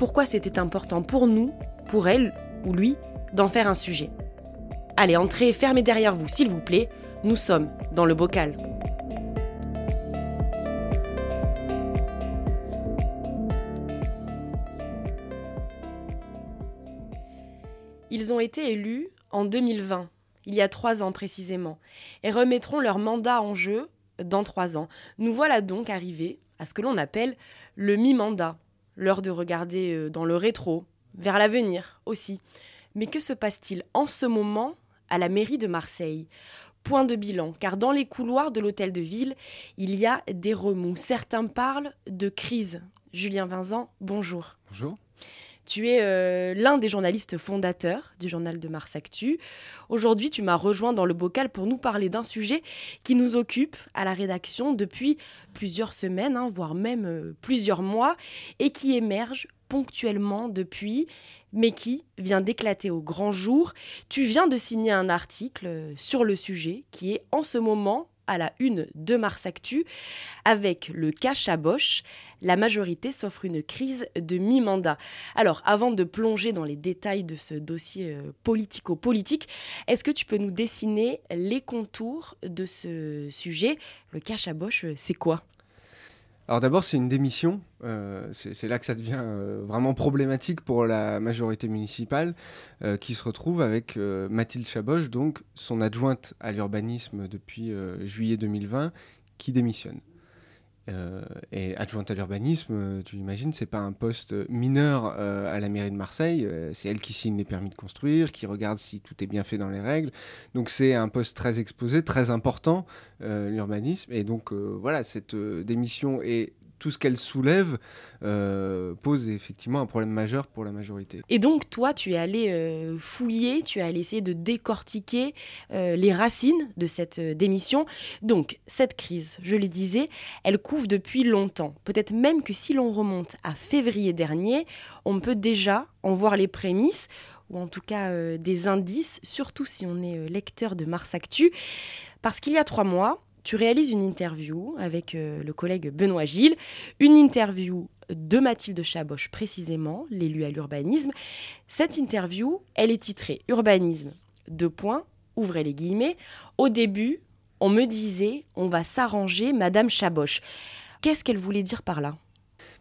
pourquoi c'était important pour nous, pour elle ou lui, d'en faire un sujet. Allez, entrez, fermez derrière vous, s'il vous plaît. Nous sommes dans le bocal. Ils ont été élus en 2020, il y a trois ans précisément, et remettront leur mandat en jeu dans trois ans. Nous voilà donc arrivés à ce que l'on appelle le mi-mandat, l'heure de regarder euh, dans le rétro, vers l'avenir aussi. Mais que se passe-t-il en ce moment à la mairie de Marseille? Point de bilan, car dans les couloirs de l'hôtel de ville, il y a des remous. Certains parlent de crise. Julien Vincent, bonjour. Bonjour. Tu es euh, l'un des journalistes fondateurs du journal de Mars Actu. Aujourd'hui, tu m'as rejoint dans le bocal pour nous parler d'un sujet qui nous occupe à la rédaction depuis plusieurs semaines, hein, voire même euh, plusieurs mois, et qui émerge ponctuellement depuis, mais qui vient d'éclater au grand jour. Tu viens de signer un article euh, sur le sujet qui est en ce moment à la une de Mars Actu. Avec le cas Chaboche, la majorité s'offre une crise de mi-mandat. Alors, avant de plonger dans les détails de ce dossier euh, politico-politique, est-ce que tu peux nous dessiner les contours de ce sujet? Le cas Chaboche, euh, c'est quoi? Alors d'abord, c'est une démission. Euh, c'est là que ça devient euh, vraiment problématique pour la majorité municipale, euh, qui se retrouve avec Mathilde Chaboche, donc son adjointe à l'urbanisme depuis juillet 2020, qui démissionne. Euh, et adjointe à l'urbanisme, euh, tu l'imagines, c'est pas un poste mineur euh, à la mairie de Marseille. c'est elle qui signe les permis de construire, qui regarde si tout est bien fait dans les règles. Donc c'est un poste très exposé, très important, l'urbanisme. Et donc voilà, cette démission est tout ce qu'elle soulève euh, pose effectivement un problème majeur pour la majorité. Et donc, toi, tu es allé euh, fouiller, tu es allé essayer de décortiquer euh, les racines de cette démission. Donc, cette crise, je le disais, elle couvre depuis longtemps. Peut-être même que si l'on remonte à février dernier, on peut déjà en voir les prémices ou en tout cas des indices, surtout si on est lecteur de Mars Actu. Parce qu'il y a trois mois, tu réalises une interview avec euh, le collègue Benoît Gilles, une interview de Mathilde Chaboche précisément, l'élu à l'urbanisme. Cette interview, elle est titrée Urbanisme, deux points, ouvrez les guillemets. Au début, on me disait, on va s'arranger, Madame Chaboche. Qu'est-ce qu'elle voulait dire par là?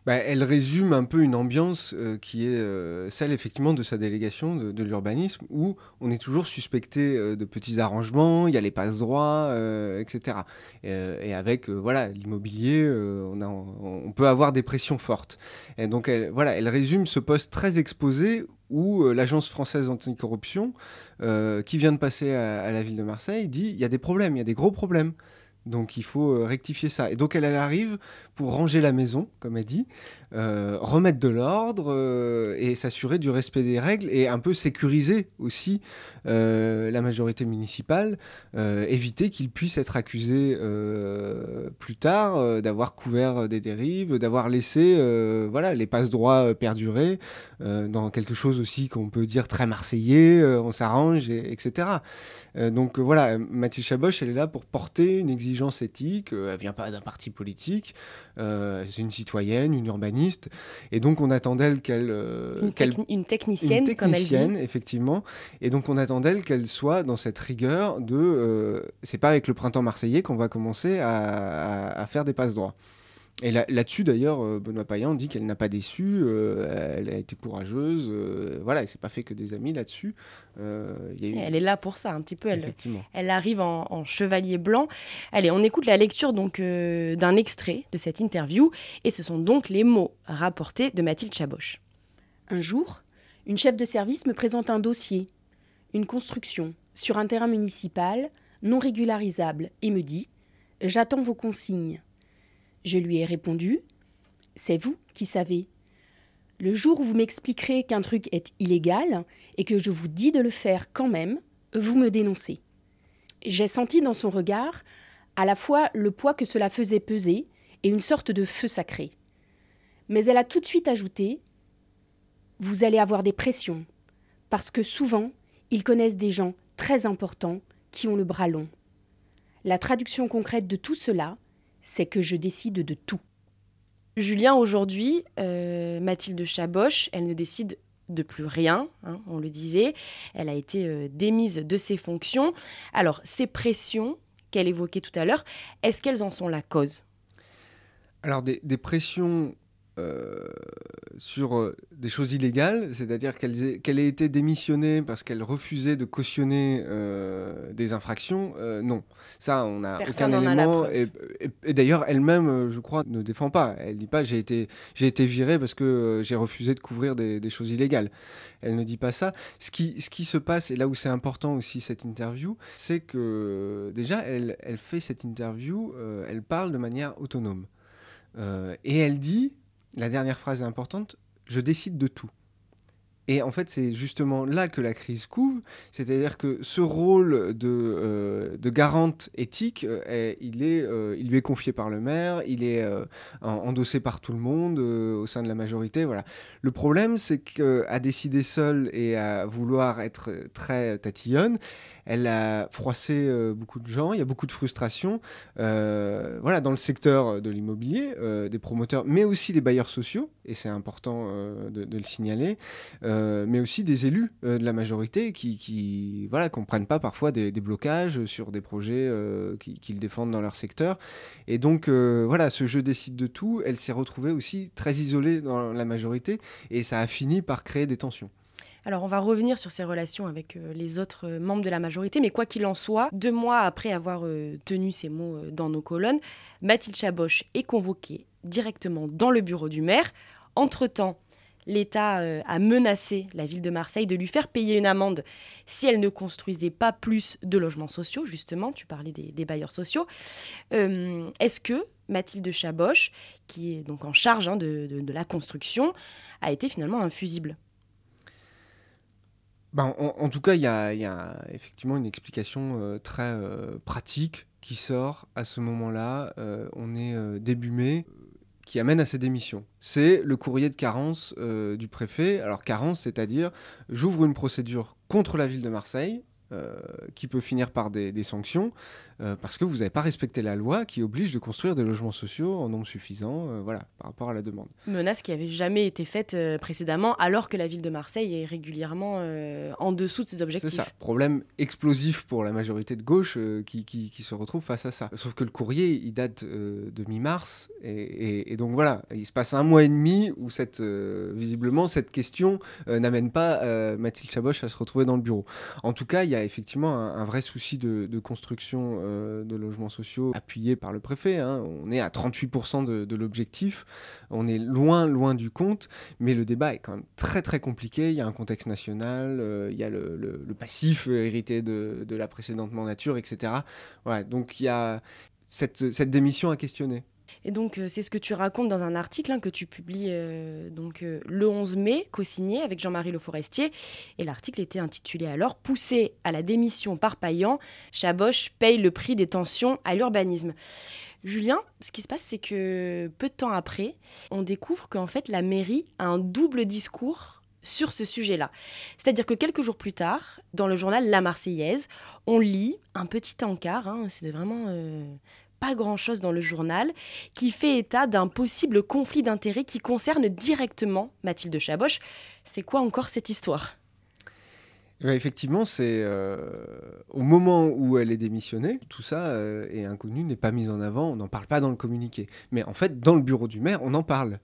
Bah, elle résume un peu une ambiance euh, qui est euh, celle effectivement de sa délégation de, l'urbanisme, où on est toujours suspecté euh, de petits arrangements, il y a les passe droits, etc. et avec voilà l'immobilier, on, peut avoir des pressions fortes. Donc elle, voilà, elle résume ce poste très exposé où l'agence française anticorruption, qui vient de passer à, la ville de Marseille, dit il y a des problèmes, il y a des gros problèmes. Donc il faut euh, rectifier ça. Et donc elle, arrive pour ranger la maison, comme elle dit, euh, remettre de l'ordre euh, et s'assurer du respect des règles et un peu sécuriser aussi la majorité municipale, éviter qu'ils puissent être accusés plus tard d'avoir couvert des dérives, d'avoir laissé voilà, les passe-droits perdurer dans quelque chose aussi qu'on peut dire très marseillais, on s'arrange, etc. donc voilà, Mathilde Chaboche, elle est là pour porter une exigence éthique, euh, elle vient pas d'un parti politique, euh, c'est une citoyenne, une urbaniste, et donc on attend d'elle qu'elle... Euh, une, technicienne, comme elle dit. effectivement, et donc on attend d'elle qu'elle soit dans cette rigueur de... c'est pas avec le printemps marseillais qu'on va commencer à, à faire des passes droits. Et là- là-dessus, d'ailleurs, euh, Benoît Payan dit qu'elle n'a pas déçu, euh, elle a été courageuse, euh, voilà, il s'est pas fait que des amis là-dessus. Euh, eu- Elle est là pour ça, un petit peu. Elle, Effectivement. elle arrive en, en chevalier blanc. Allez, on écoute la lecture donc euh, d'un extrait de cette interview, et ce sont donc les mots rapportés de Mathilde Chaboche. Un jour, une chef de service me présente un dossier, une construction, sur un terrain municipal, non régularisable, et me dit J'attends vos consignes. Je lui ai répondu C'est vous qui savez. Le jour où vous m'expliquerez qu'un truc est illégal et que je vous dis de le faire quand même, vous me dénoncez. J'ai senti dans son regard à la fois le poids que cela faisait peser et une sorte de feu sacré. Mais elle a tout de suite ajouté vous allez avoir des pressions, parce que souvent, ils connaissent des gens très importants qui ont le bras long. La traduction concrète de tout cela, c'est que je décide de tout. Julien, aujourd'hui, euh, Mathilde Chaboche, elle ne décide de plus rien, hein, on le disait. Elle a été euh, démise de ses fonctions. Alors, ces pressions qu'elle évoquait tout à l'heure, est-ce qu'elles en sont la cause? Alors, des, des pressions sur euh, des choses illégales, c'est-à-dire qu'elle ait été démissionnée parce qu'elle refusait de cautionner euh, des infractions, euh, non. Ça, on n'a aucun a élément. preuve. Et, et- et d'ailleurs, elle-même, euh, je crois, ne défend pas. Elle dit pas j'ai été, j'ai été virée parce que euh, j'ai refusé de couvrir des, des choses illégales. Elle ne dit pas ça. Ce qui, ce qui se passe, et là où c'est important aussi cette interview, c'est que déjà, elle, elle fait cette interview, euh, elle parle de manière autonome. Euh, et elle dit, la dernière phrase est importante, je décide de tout. Et en fait, c'est justement là que la crise couvre, c'est-à-dire que ce rôle de, euh, garante éthique, euh, il, euh, il lui est confié par le maire, il est en- endossé par tout le monde au sein de la majorité. Voilà. Le problème, c'est qu'à décider seule et à vouloir être très tatillonne, elle a froissé euh, beaucoup de gens, il y a beaucoup de frustration euh, voilà, dans le secteur de l'immobilier, euh, des promoteurs, mais aussi des bailleurs sociaux, et c'est important de, le signaler, mais aussi des élus de la majorité qui, qui voilà, comprennent pas parfois des, blocages sur des projets qui- qu'ils défendent dans leur secteur. Et donc, voilà, ce jeu décide de tout, elle s'est retrouvée aussi très isolée dans la majorité, et ça a fini par créer des tensions. Alors, on va revenir sur ses relations avec euh, les autres euh, membres de la majorité, mais quoi qu'il en soit, deux mois après avoir euh, tenu ces mots dans nos colonnes, Mathilde Chaboche est convoquée directement dans le bureau du maire. Entre-temps, l'État a menacé la ville de Marseille de lui faire payer une amende si elle ne construisait pas plus de logements sociaux, justement, tu parlais des, bailleurs sociaux. Est-ce que Mathilde Chaboche, qui est donc en charge hein, de- de- la construction, a été finalement un fusible Ben, en, tout cas, il y a, effectivement une explication euh, très euh, pratique qui sort à ce moment-là. Euh, on est début mai, qui amène à ces démissions. C'est le courrier de carence du préfet. Alors carence, c'est-à-dire j'ouvre une procédure contre la ville de Marseille. Euh, qui peut finir par des, des sanctions euh, parce que vous n'avez pas respecté la loi qui oblige de construire des logements sociaux en nombre suffisant euh, voilà, par rapport à la demande. menace qui avait jamais été faite précédemment, alors que la ville de Marseille est régulièrement en dessous de ses C'est objectifs. ça. Problème explosif pour la majorité de gauche qui, qui- qui se retrouve face à ça. Sauf que le courrier, il date de mi-mars. Et, et- et donc voilà, il se passe un mois et demi où cette, visiblement cette question n'amène pas Mathilde Chaboche à se retrouver dans le bureau. En tout cas, il y a effectivement un, vrai souci de, construction euh, de logements sociaux appuyé par le préfet. hein. On est à 38% de, l'objectif. On est loin, loin du compte. Mais le débat est quand même très très compliqué. Il y a un contexte national, euh, il y a le, passif hérité de, la précédente mandature, etc. Donc il y a cette démission à questionner. Et donc, euh, c'est ce que tu racontes dans un article hein, que tu publies euh, donc, euh, le 11 mai, co-signé avec Jean-Marie Le Forestier. Et l'article était intitulé alors Poussé à la démission par Payan, Chaboche paye le prix des tensions à l'urbanisme. Julien, ce qui se passe, c'est que peu de temps après, on découvre qu'en fait, la mairie a un double discours sur ce sujet-là. C'est-à-dire que quelques jours plus tard, dans le journal La Marseillaise, on lit un petit encart, hein, c'est vraiment pas grand-chose dans le journal, qui fait état d'un possible conflit d'intérêts qui concerne directement Mathilde Chaboche. C'est quoi encore cette histoire? Eh effectivement, c'est au moment où elle est démissionnée, tout ça est inconnu, n'est pas mis en avant, on n'en parle pas dans le communiqué. Mais en fait, dans le bureau du maire, on en parle.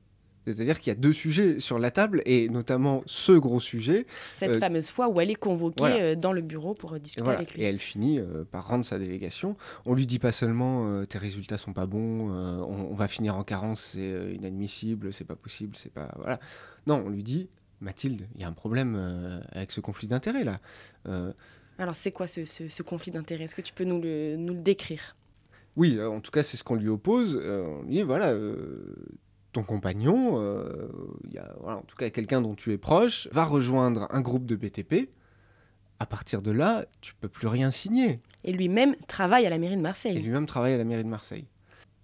C'est-à-dire qu'il y a deux sujets sur la table, et notamment ce gros sujet. Cette fameuse fois où elle est convoquée dans le bureau pour discuter avec lui. Et elle finit par rendre sa délégation. On lui dit pas seulement tes résultats sont pas bons, on, on, va finir en carence, c'est inadmissible, c'est pas possible, c'est pas voilà. Non, on lui dit Mathilde, il y a un problème euh, avec ce conflit d'intérêts là. Euh, Alors c'est quoi ce, conflit d'intérêts? Est-ce que tu peux nous le, nous le décrire? Oui, euh, en tout cas c'est ce qu'on lui oppose. on lui dit voilà, ton compagnon, y a, en tout cas quelqu'un dont tu es proche, va rejoindre un groupe de BTP. À partir de là, tu peux plus rien signer. Et lui-même travaille à la mairie de Marseille. Et lui-même travaille à la mairie de Marseille.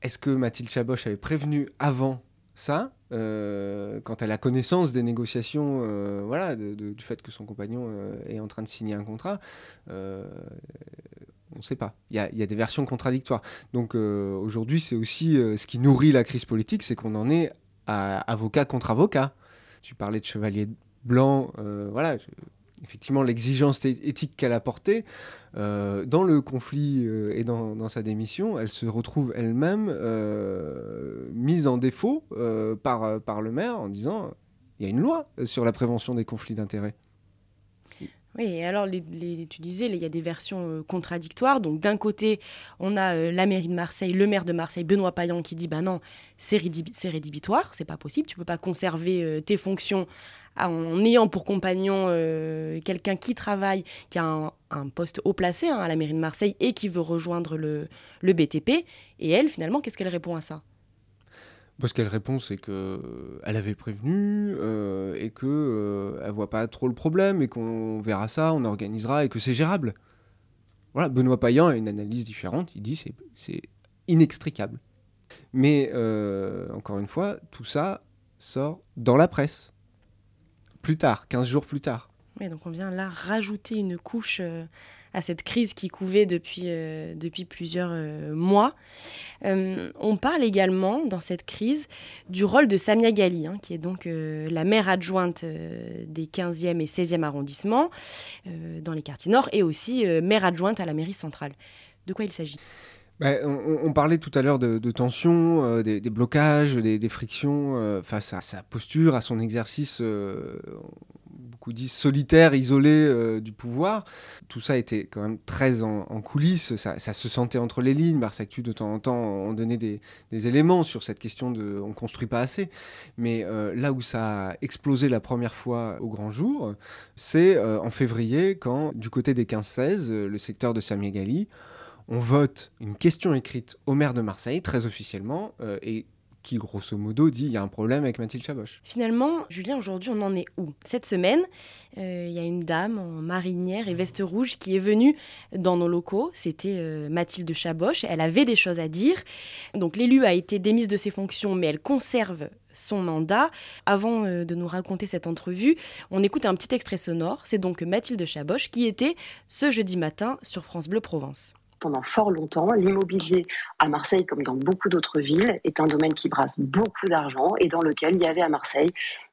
Est-ce que Mathilde Chaboche avait prévenu avant ça, euh, quand elle a connaissance des négociations, euh, voilà, du fait que son compagnon euh, est en train de signer un contrat, on ne sait pas. Il y, a, des versions contradictoires. Donc aujourd'hui, c'est aussi ce qui nourrit la crise politique, c'est qu'on en est avocat contre avocat. Tu parlais de chevalier blanc, voilà effectivement l'exigence éthique qu'elle a portée, euh, dans le conflit euh, et dans, sa démission, elle se retrouve elle-même euh, mise en défaut par le maire en disant il y a une loi sur la prévention des conflits d'intérêts. Oui, et alors les, tu disais, il y a des versions contradictoires. Donc d'un côté, on a la mairie de Marseille, le maire de Marseille, Benoît Payan, qui dit bah non, c'est rédhibitoire, c'est pas possible, tu peux pas conserver tes fonctions en ayant pour compagnon euh, quelqu'un qui travaille, qui a un, poste haut placé hein, à la mairie de Marseille et qui veut rejoindre le, BTP. Et elle, finalement, qu'est-ce qu'elle répond à ça? Bah, ce qu'elle répond, c'est qu'elle euh, avait prévenu euh, et qu'elle ne voit pas trop le problème et qu'on verra ça, on organisera et que c'est gérable. Voilà, Benoît Payan a une analyse différente, il dit c'est c'est inextricable. Mais encore une fois, tout ça sort dans la presse plus tard, 15 jours plus tard. Donc on vient là rajouter une couche euh, à cette crise qui couvait depuis, euh, depuis plusieurs euh, mois. on parle également dans cette crise du rôle de Samia Gali, hein, qui est donc la maire adjointe des 15e et 16e arrondissements dans les quartiers nord et aussi maire adjointe à la mairie centrale. De quoi il s'agit? Bah, on, parlait tout à l'heure de, tensions, euh, des, blocages, des, frictions euh, face à sa posture, à son exercice, euh, beaucoup disent solitaire, isolé du pouvoir. Tout ça était quand même très en, coulisses, ça, se sentait entre les lignes. Mars Actu, de temps en temps, on donnait des, éléments sur cette question de on construit pas assez. Mais là où ça a explosé la première fois au grand jour, c'est en février, quand du côté des 15-16, le secteur de Samiegali, on vote une question écrite au maire de Marseille, très officiellement, euh, et qui grosso modo dit il y a un problème avec Mathilde Chaboche. Finalement, Julien, aujourd'hui, on en est où? Cette semaine, euh, il y a une dame en marinière et veste rouge qui est venue dans nos locaux. C'était euh, Mathilde Chaboche. Elle avait des choses à dire. Donc l'élu a été démise de ses fonctions, mais elle conserve son mandat. Avant de nous raconter cette entrevue, on écoute un petit extrait sonore. C'est donc Mathilde Chaboche qui était ce jeudi matin sur France Bleu Provence pendant fort longtemps, l'immobilier à Marseille, comme dans beaucoup d'autres villes, est un domaine qui brasse beaucoup d'argent et dans lequel il y avait à Marseille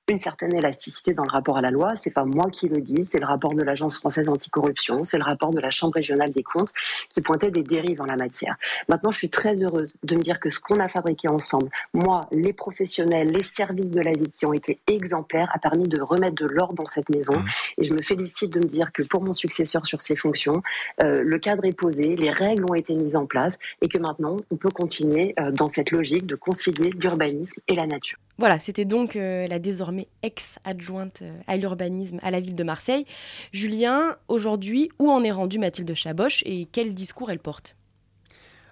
une certaine élasticité dans le rapport à la loi. C'est pas moi qui le dis, c'est le rapport de l'Agence française anticorruption, c'est le rapport de la Chambre régionale des comptes qui pointait des dérives en la matière. Maintenant, je suis très heureuse de me dire que ce qu'on a fabriqué ensemble, moi, les professionnels, les services de la vie qui ont été exemplaires, a permis de remettre de l'ordre dans cette maison. Et je me félicite de me dire que pour mon successeur sur ses fonctions, euh, le cadre est posé, les règles ont été mises en place et que maintenant, on peut continuer euh, dans cette logique de concilier l'urbanisme et la nature. Voilà, c'était donc euh, la désormais ex-adjointe euh, à l'urbanisme à la ville de Marseille. Julien, aujourd'hui, où en est rendue Mathilde Chaboche et quel discours elle porte?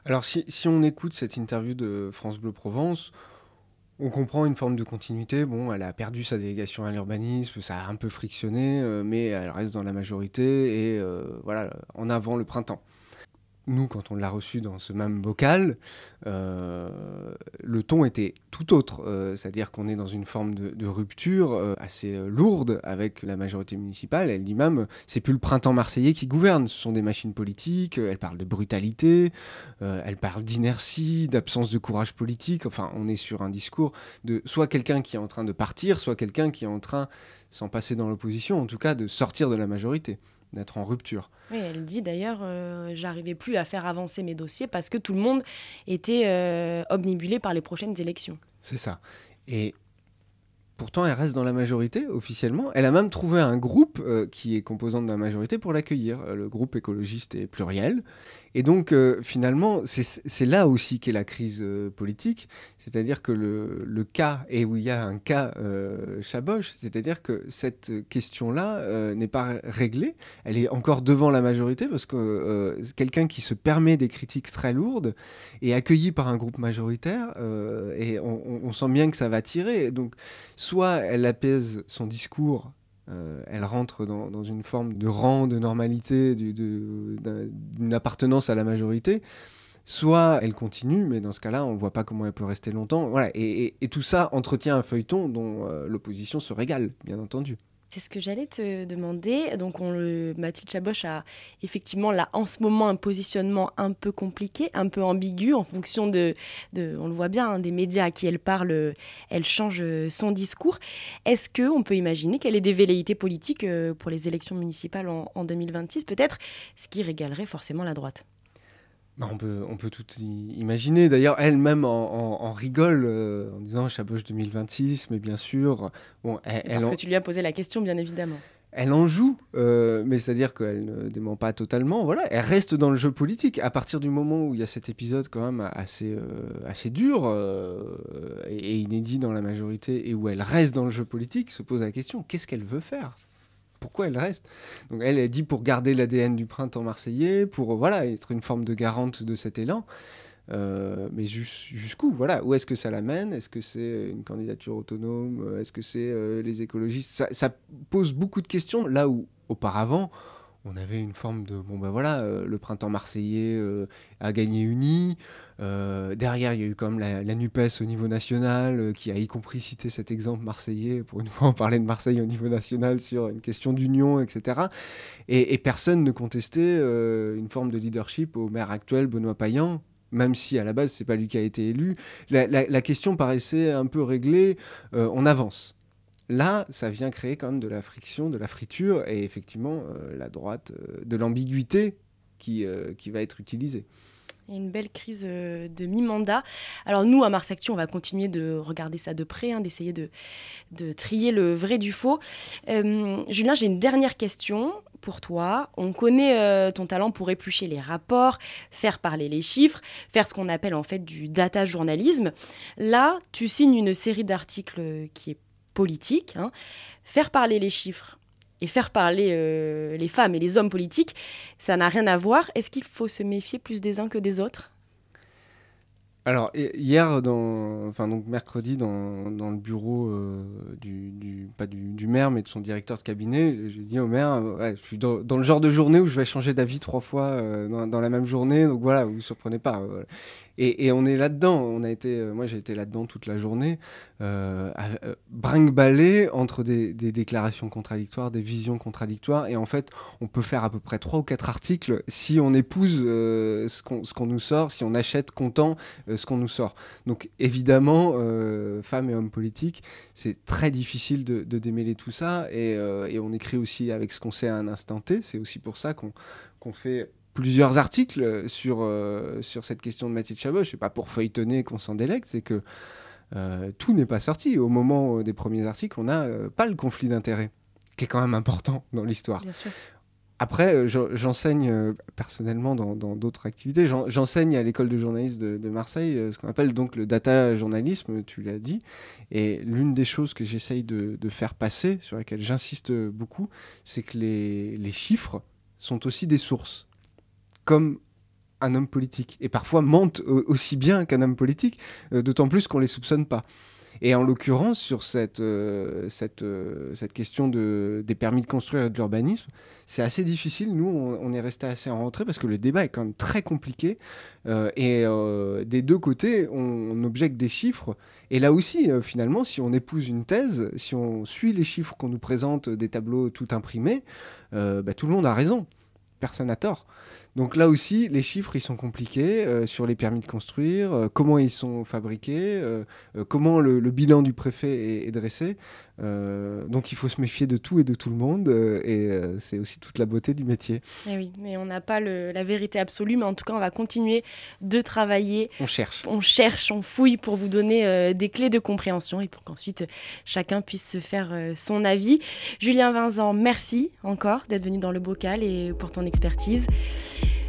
Alors, si, on écoute cette interview de France Bleu Provence, on comprend une forme de continuité. Bon, elle a perdu sa délégation à l'urbanisme, ça a un peu frictionné, euh, mais elle reste dans la majorité et voilà, en avant le printemps nous, quand on l'a reçu dans ce même bocal, euh, le ton était tout autre. Euh, c'est-à-dire qu'on est dans une forme de, rupture euh, assez lourde avec la majorité municipale. Elle dit même, c'est plus le printemps marseillais qui gouverne, ce sont des machines politiques. Elle parle de brutalité, elle parle d'inertie, d'absence de courage politique. Enfin, on est sur un discours de soit quelqu'un qui est en train de partir, soit quelqu'un qui est en train, sans passer dans l'opposition, en tout cas, de sortir de la majorité. D'être en rupture. Oui, elle dit d'ailleurs, euh, j'arrivais plus à faire avancer mes dossiers parce que tout le monde était euh, omnibulé par les prochaines élections. C'est ça. Et Pourtant, elle reste dans la majorité officiellement. Elle a même trouvé un groupe euh, qui est composant de la majorité pour l'accueillir, euh, le groupe écologiste et pluriel. Et donc, euh, finalement, c'est là aussi qu'est la crise politique. C'est-à-dire que le, cas, et où il y a un cas Chaboche, c'est-à-dire que cette question-là n'est pas réglée. Elle est encore devant la majorité parce que quelqu'un qui se permet des critiques très lourdes est accueilli par un groupe majoritaire et on, on, sent bien que ça va tirer. Donc, soit elle apaise son discours, euh, elle rentre dans, une forme de rang, de normalité, d'une appartenance à la majorité, soit elle continue, mais dans ce cas-là, on ne voit pas comment elle peut rester longtemps. Voilà. Et, tout ça entretient un feuilleton dont euh, l'opposition se régale, bien entendu. C'est ce que j'allais te demander. Donc, on le, Mathilde Chaboche a effectivement là en ce moment un positionnement un peu compliqué, un peu ambigu en fonction de, on le voit bien, hein, des médias à qui elle parle, elle change son discours. Est-ce que on peut imaginer qu'elle ait des velléités politiques euh, pour les élections municipales en, en 2026, peut-être, ce qui régalerait forcément la droite? On, peut, on peut tout imaginer. D'ailleurs, elle-même en, rigole euh, en disant Chaboche 2026, mais bien sûr. Bon, elle, Parce que tu lui as posé la question, bien évidemment. Elle en joue, euh, mais c'est-à-dire qu'elle ne dément pas totalement. Voilà, elle reste dans le jeu politique. À partir du moment où il y a cet épisode quand même assez, euh, assez dur et, et inédit dans la majorité, et où elle reste dans le jeu politique, se pose la question qu'est-ce qu'elle veut faire? Pourquoi elle reste. Donc elle, est dit pour garder l'ADN du printemps marseillais, pour voilà être une forme de garante de cet élan. Euh, mais jusqu'où Voilà, où est-ce que ça l'amène? Est-ce que c'est une candidature autonome? Est-ce que c'est euh, les écologistes? Ça, ça, pose beaucoup de questions là où auparavant on avait une forme de bon ben voilà euh, le printemps marseillais euh, a gagné uni. Euh, derrière il y a eu comme la, Nupes au niveau national qui a y compris cité cet exemple marseillais. Pour une fois on parlait de Marseille au niveau national sur une question d'union etc et, personne ne contestait une forme de leadership au maire actuel Benoît Payan même si à la base c'est pas lui qui a été élu. La question paraissait un peu réglée. On avance Là, ça vient créer quand même de la friction, de la friture, et effectivement, euh, la droite, euh, de l'ambiguïté qui, euh, qui va être utilisée. Une belle crise de mi-mandat. Alors nous, à Mars Action, on va continuer de regarder ça de près, hein, d'essayer de, de, trier le vrai du faux. Julien, j'ai une dernière question pour toi. On connaît ton talent pour éplucher les rapports, faire parler les chiffres, faire ce qu'on appelle en fait du data journalisme. Là, tu signes une série d'articles qui est politique, hein. faire parler les chiffres et faire parler euh, les femmes et les hommes politiques, ça n'a rien à voir. Est-ce qu'il faut se méfier plus des uns que des autres? Alors, hier, donc mercredi, dans, le bureau euh, du, maire, mais de son directeur de cabinet, j'ai dit au maire ouais, je suis dans, le genre de journée où je vais changer d'avis trois fois euh, dans, dans, la même journée, donc voilà, vous ne vous surprenez pas. Et, on est là-dedans. On a été, euh, moi, j'ai été là-dedans toute la journée, euh, euh brinque-ballé entre des, déclarations contradictoires, des visions contradictoires. Et en fait, on peut faire à peu près trois ou quatre articles si on épouse euh, ce qu'on nous sort, si on achète content ce qu'on nous sort. Donc, évidemment, femmes et hommes politiques, c'est très difficile de, démêler tout ça. Et, on écrit aussi avec ce qu'on sait à un instant T. C'est aussi pour ça qu'on fait plusieurs articles sur, euh, sur cette question de Mathilde Chabot. Je sais pas pour feuilletonner qu'on s'en délecte, c'est que euh, tout n'est pas sorti. Au moment des premiers articles, on n'a euh, pas le conflit d'intérêts, qui est quand même important dans l'histoire. Après, j'enseigne personnellement dans d'autres activités. J'enseigne à l'école de journalisme de, Marseille ce qu'on appelle donc le data journalisme, tu l'as dit. Et l'une des choses que j'essaye de, de, faire passer, sur laquelle j'insiste beaucoup, c'est que les, les chiffres sont aussi des sources comme un homme politique. Et parfois mentent aussi bien qu'un homme politique, euh, d'autant plus qu'on ne les soupçonne pas. Et en l'occurrence, sur cette, euh, euh, cette question de, des permis de construire et de l'urbanisme, c'est assez difficile. Nous, on, est resté assez en rentrée parce que le débat est quand même très compliqué. et des deux côtés, on, objecte des chiffres. Et là aussi, finalement, si on épouse une thèse, si on suit les chiffres qu'on nous présente, des tableaux tout imprimés, bah, tout le monde a raison. Personne n'a tort. Donc là aussi, les chiffres, ils sont compliqués euh, sur les permis de construire, euh, comment ils sont fabriqués, euh, comment le, bilan du préfet est, dressé. Donc il faut se méfier de tout et de tout le monde, et c'est aussi toute la beauté du métier. Et eh oui, mais on n'a pas la vérité absolue, mais en tout cas, on va continuer de travailler. On cherche. On cherche, on fouille pour vous donner des clés de compréhension et pour qu'ensuite chacun puisse se faire son avis. Julien Vincent, merci encore d'être venu dans le bocal et pour ton expertise.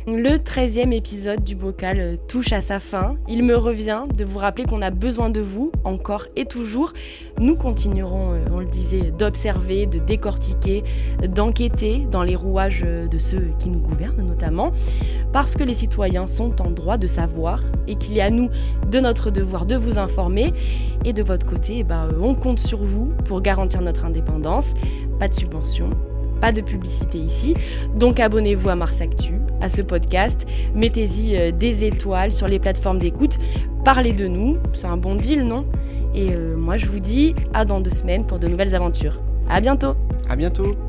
Le 13e épisode du bocal euh, touche à sa fin. Il me revient de vous rappeler qu'on a besoin de vous, encore et toujours. Nous continuerons, euh, on le disait, d'observer, de décortiquer, d'enquêter dans les rouages euh, de ceux qui nous gouvernent notamment, parce que les citoyens sont en droit de savoir et qu'il est à nous, de notre devoir, de vous informer. Et de votre côté, eh ben, on compte sur vous pour garantir notre indépendance. Pas de subvention, pas de publicité ici. Donc abonnez-vous à Mars Actu, à ce podcast. Mettez-y euh, des étoiles sur les plateformes d'écoute. Parlez de nous. C'est un bon deal, non? Et euh, moi, je vous dis à dans deux semaines pour de nouvelles aventures. À bientôt. À bientôt.